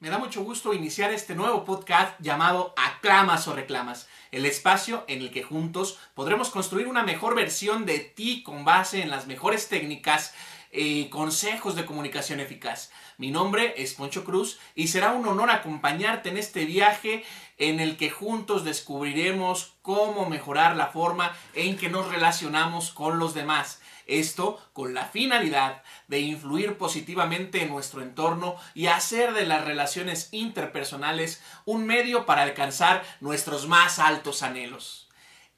Me da mucho gusto iniciar este nuevo podcast llamado Aclamas o Reclamas, el espacio en el que juntos podremos construir una mejor versión de ti con base en las mejores técnicas y consejos de comunicación eficaz. Mi nombre es Poncho Cruz y será un honor acompañarte en este viaje en el que juntos descubriremos cómo mejorar la forma en que nos relacionamos con los demás esto con la finalidad de influir positivamente en nuestro entorno y hacer de las relaciones interpersonales un medio para alcanzar nuestros más altos anhelos.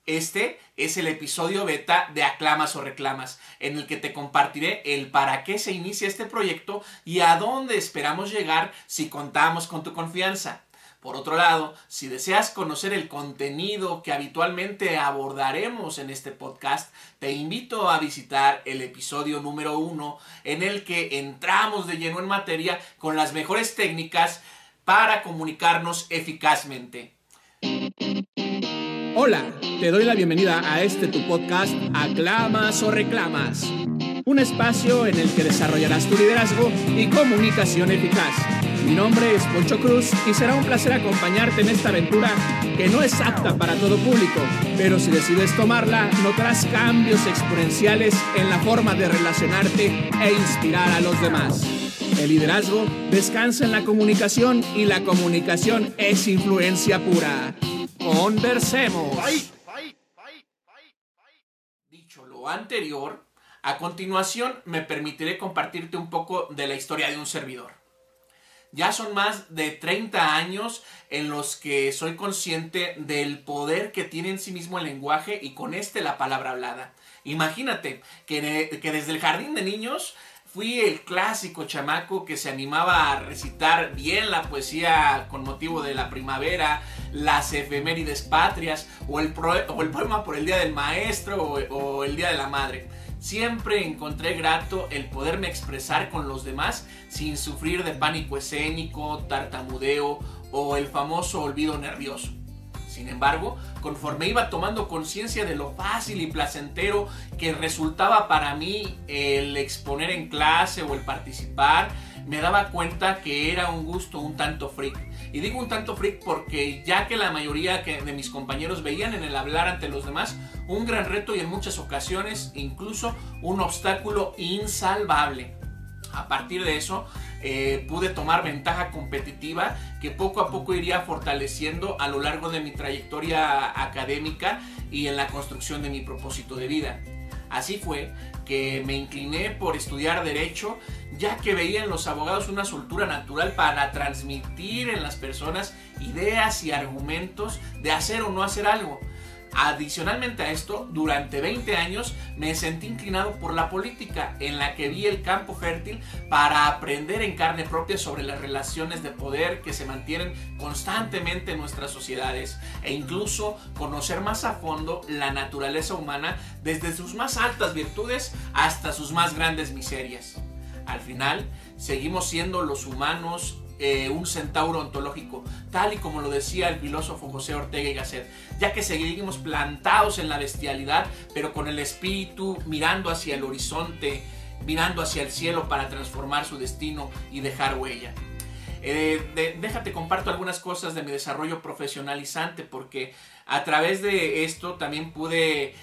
Este es el episodio beta de Aclamas o Reclamas, en el que te compartiré el para qué se inicia este proyecto y a dónde esperamos llegar si contamos con tu confianza. Por otro lado, si deseas conocer el contenido que habitualmente abordaremos en este podcast, te invito a visitar el episodio número uno en el que entramos de lleno en materia con las mejores técnicas para comunicarnos eficazmente. Hola, te doy la bienvenida a este tu podcast Aclamas o Reclamas, un espacio en el que desarrollarás tu liderazgo y comunicación eficaz mi nombre es Poncho Cruz y será un placer acompañarte en esta aventura que no es apta para todo público, pero si decides tomarla, notarás cambios exponenciales en la forma de relacionarte e inspirar a los demás. El liderazgo descansa en la comunicación y la comunicación es influencia pura. Conversemos. Dicho lo anterior, a continuación me permitiré compartirte un poco de la historia de un servidor. Ya son más de 30 años en los que soy consciente del poder que tiene en sí mismo el lenguaje y con este la palabra hablada. Imagínate que, desde el jardín de niños fui el clásico chamaco que se animaba a recitar bien la poesía con motivo de la primavera, las efemérides patrias o el poema por el Día del Maestro o el Día de la Madre. Siempre encontré grato el poderme expresar con los demás sin sufrir de pánico escénico, tartamudeo o el famoso olvido nervioso. Sin embargo, conforme iba tomando conciencia de lo fácil y placentero que resultaba para mí el exponer en clase o el participar, me daba cuenta que era un gusto un tanto freak. Y digo un tanto freak porque ya que la mayoría de mis compañeros veían en el hablar ante los demás un gran reto y en muchas ocasiones incluso un obstáculo insalvable. A partir de eso, eh, pude tomar ventaja competitiva que poco a poco iría fortaleciendo a lo largo de mi trayectoria académica y en la construcción de mi propósito de vida. Así fue que me incliné por estudiar derecho, ya que veía en los abogados una soltura natural para transmitir en las personas ideas y argumentos de hacer o no hacer algo. Adicionalmente a esto, durante 20 años me sentí inclinado por la política, en la que vi el campo fértil para aprender en carne propia sobre las relaciones de poder que se mantienen constantemente en nuestras sociedades e incluso conocer más a fondo la naturaleza humana desde sus más altas virtudes hasta sus más grandes miserias. Al final, seguimos siendo los humanos eh, un centauro ontológico, tal y como lo decía el filósofo José Ortega y Gasset, ya que seguimos plantados en la bestialidad, pero con el espíritu mirando hacia el horizonte, mirando hacia el cielo para transformar su destino y dejar huella. Eh, déjate comparto algunas cosas de mi desarrollo profesionalizante porque a través de esto también pude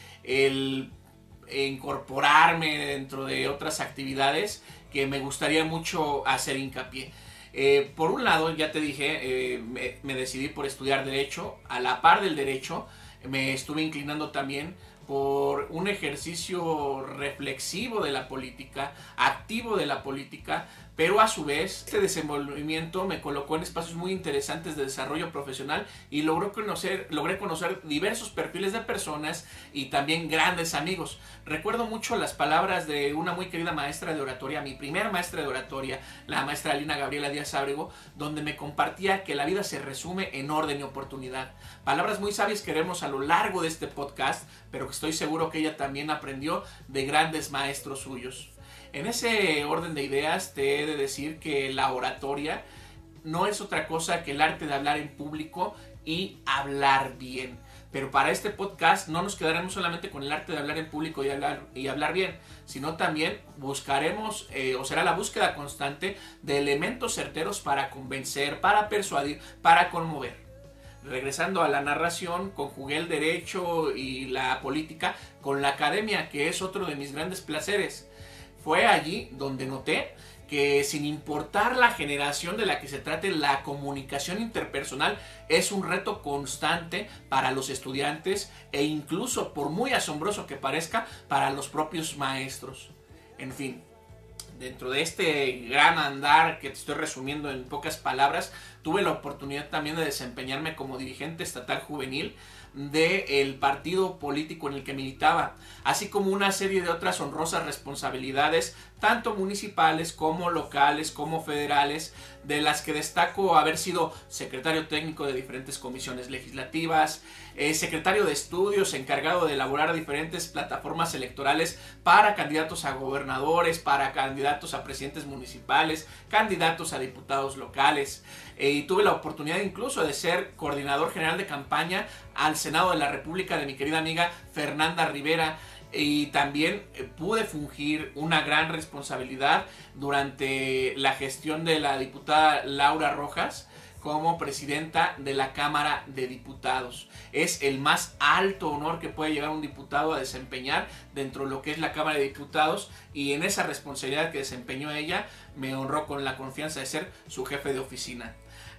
incorporarme dentro de otras actividades que me gustaría mucho hacer hincapié. Eh, por un lado, ya te dije, eh, me, decidí por estudiar derecho. A la par del derecho, me estuve inclinando también por un ejercicio reflexivo de la política, activo de la política, pero a su vez este desenvolvimiento me colocó en espacios muy interesantes de desarrollo profesional y logró conocer, logré conocer diversos perfiles de personas y también grandes amigos. Recuerdo mucho las palabras de una muy querida maestra de oratoria, mi primera maestra de oratoria, la maestra Alina Gabriela Díaz Ábrego, donde me compartía que la vida se resume en orden y oportunidad. Palabras muy sabias que veremos a lo largo de este podcast, pero que estoy seguro que ella también aprendió de grandes maestros suyos. En ese orden de ideas te he de decir que la oratoria no es otra cosa que el arte de hablar en público y hablar bien. Pero para este podcast no nos quedaremos solamente con el arte de hablar en público y hablar, y hablar bien, sino también buscaremos, eh, o será la búsqueda constante de elementos certeros para convencer, para persuadir, para conmover. Regresando a la narración, conjugué el derecho y la política con la academia, que es otro de mis grandes placeres. Fue allí donde noté que sin importar la generación de la que se trate, la comunicación interpersonal es un reto constante para los estudiantes e incluso, por muy asombroso que parezca, para los propios maestros. En fin, dentro de este gran andar que te estoy resumiendo en pocas palabras, tuve la oportunidad también de desempeñarme como dirigente estatal juvenil del partido político en el que militaba, así como una serie de otras honrosas responsabilidades, tanto municipales como locales como federales, de las que destaco haber sido secretario técnico de diferentes comisiones legislativas, eh, secretario de estudios encargado de elaborar diferentes plataformas electorales para candidatos a gobernadores, para candidatos a presidentes municipales, candidatos a diputados locales, y tuve la oportunidad incluso de ser coordinador general de campaña al Senado de la República de mi querida amiga Fernanda Rivera y también eh, pude fungir una gran responsabilidad durante la gestión de la diputada Laura Rojas como presidenta de la Cámara de Diputados. Es el más alto honor que puede llegar un diputado a desempeñar dentro de lo que es la Cámara de Diputados y en esa responsabilidad que desempeñó ella me honró con la confianza de ser su jefe de oficina.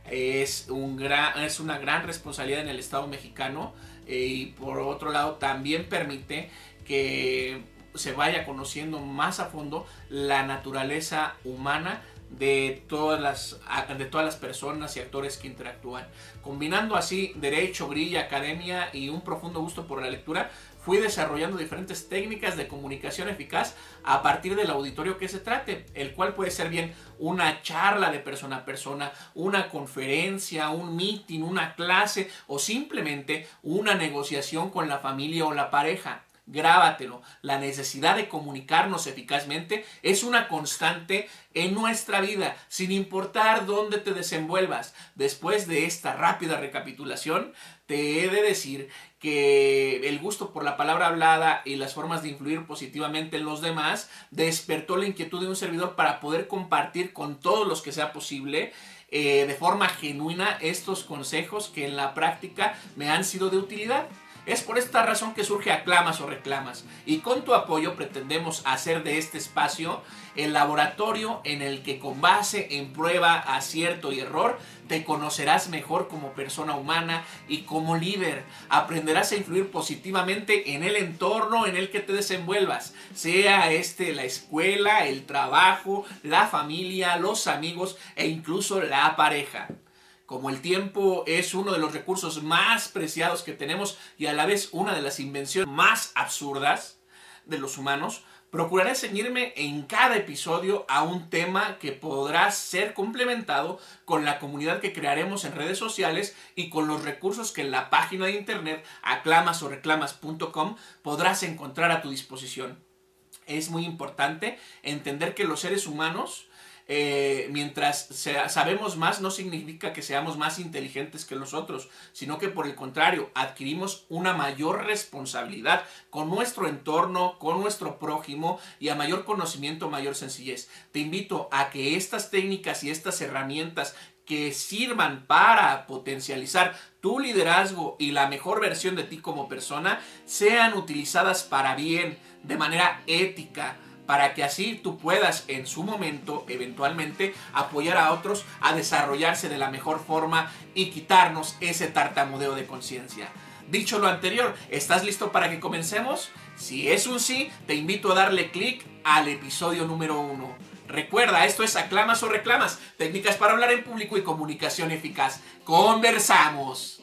Es, un gran, es una gran responsabilidad en el Estado mexicano eh, y por otro lado también permite que se vaya conociendo más a fondo la naturaleza humana de todas las de todas las personas y actores que interactúan. Combinando así derecho, grilla, academia y un profundo gusto por la lectura, fui desarrollando diferentes técnicas de comunicación eficaz a partir del auditorio que se trate, el cual puede ser bien una charla de persona a persona, una conferencia, un meeting, una clase o simplemente una negociación con la familia o la pareja grábatelo. La necesidad de comunicarnos eficazmente es una constante en nuestra vida, sin importar dónde te desenvuelvas. Después de esta rápida recapitulación, te he de decir que el gusto por la palabra hablada y las formas de influir positivamente en los demás despertó la inquietud de un servidor para poder compartir con todos los que sea posible eh, de forma genuina estos consejos que en la práctica me han sido de utilidad. Es por esta razón que surge Aclamas o Reclamas y con tu apoyo pretendemos hacer de este espacio el laboratorio en el que con base en prueba, acierto y error te conocerás mejor como persona humana y como líder. Aprenderás a influir positivamente en el entorno en el que te desenvuelvas, sea este la escuela, el trabajo, la familia, los amigos e incluso la pareja como el tiempo es uno de los recursos más preciados que tenemos y a la vez una de las invenciones más absurdas de los humanos, procuraré ceñirme en cada episodio a un tema que podrá ser complementado con la comunidad que crearemos en redes sociales y con los recursos que en la página de internet aclamas o reclamas.com podrás encontrar a tu disposición. Es muy importante entender que los seres humanos eh, mientras sabemos más, no significa que seamos más inteligentes que los otros, sino que por el contrario, adquirimos una mayor responsabilidad con nuestro entorno, con nuestro prójimo y a mayor conocimiento, mayor sencillez. Te invito a que estas técnicas y estas herramientas que sirvan para potencializar tu liderazgo y la mejor versión de ti como persona sean utilizadas para bien, de manera ética, para que así tú puedas en su momento eventualmente apoyar a otros a desarrollarse de la mejor forma y quitarnos ese tartamudeo de conciencia. Dicho lo anterior, ¿estás listo para que comencemos? Si es un sí, te invito a darle clic al episodio número uno. Recuerda, esto es aclamas o reclamas, técnicas para hablar en público y comunicación eficaz. Conversamos.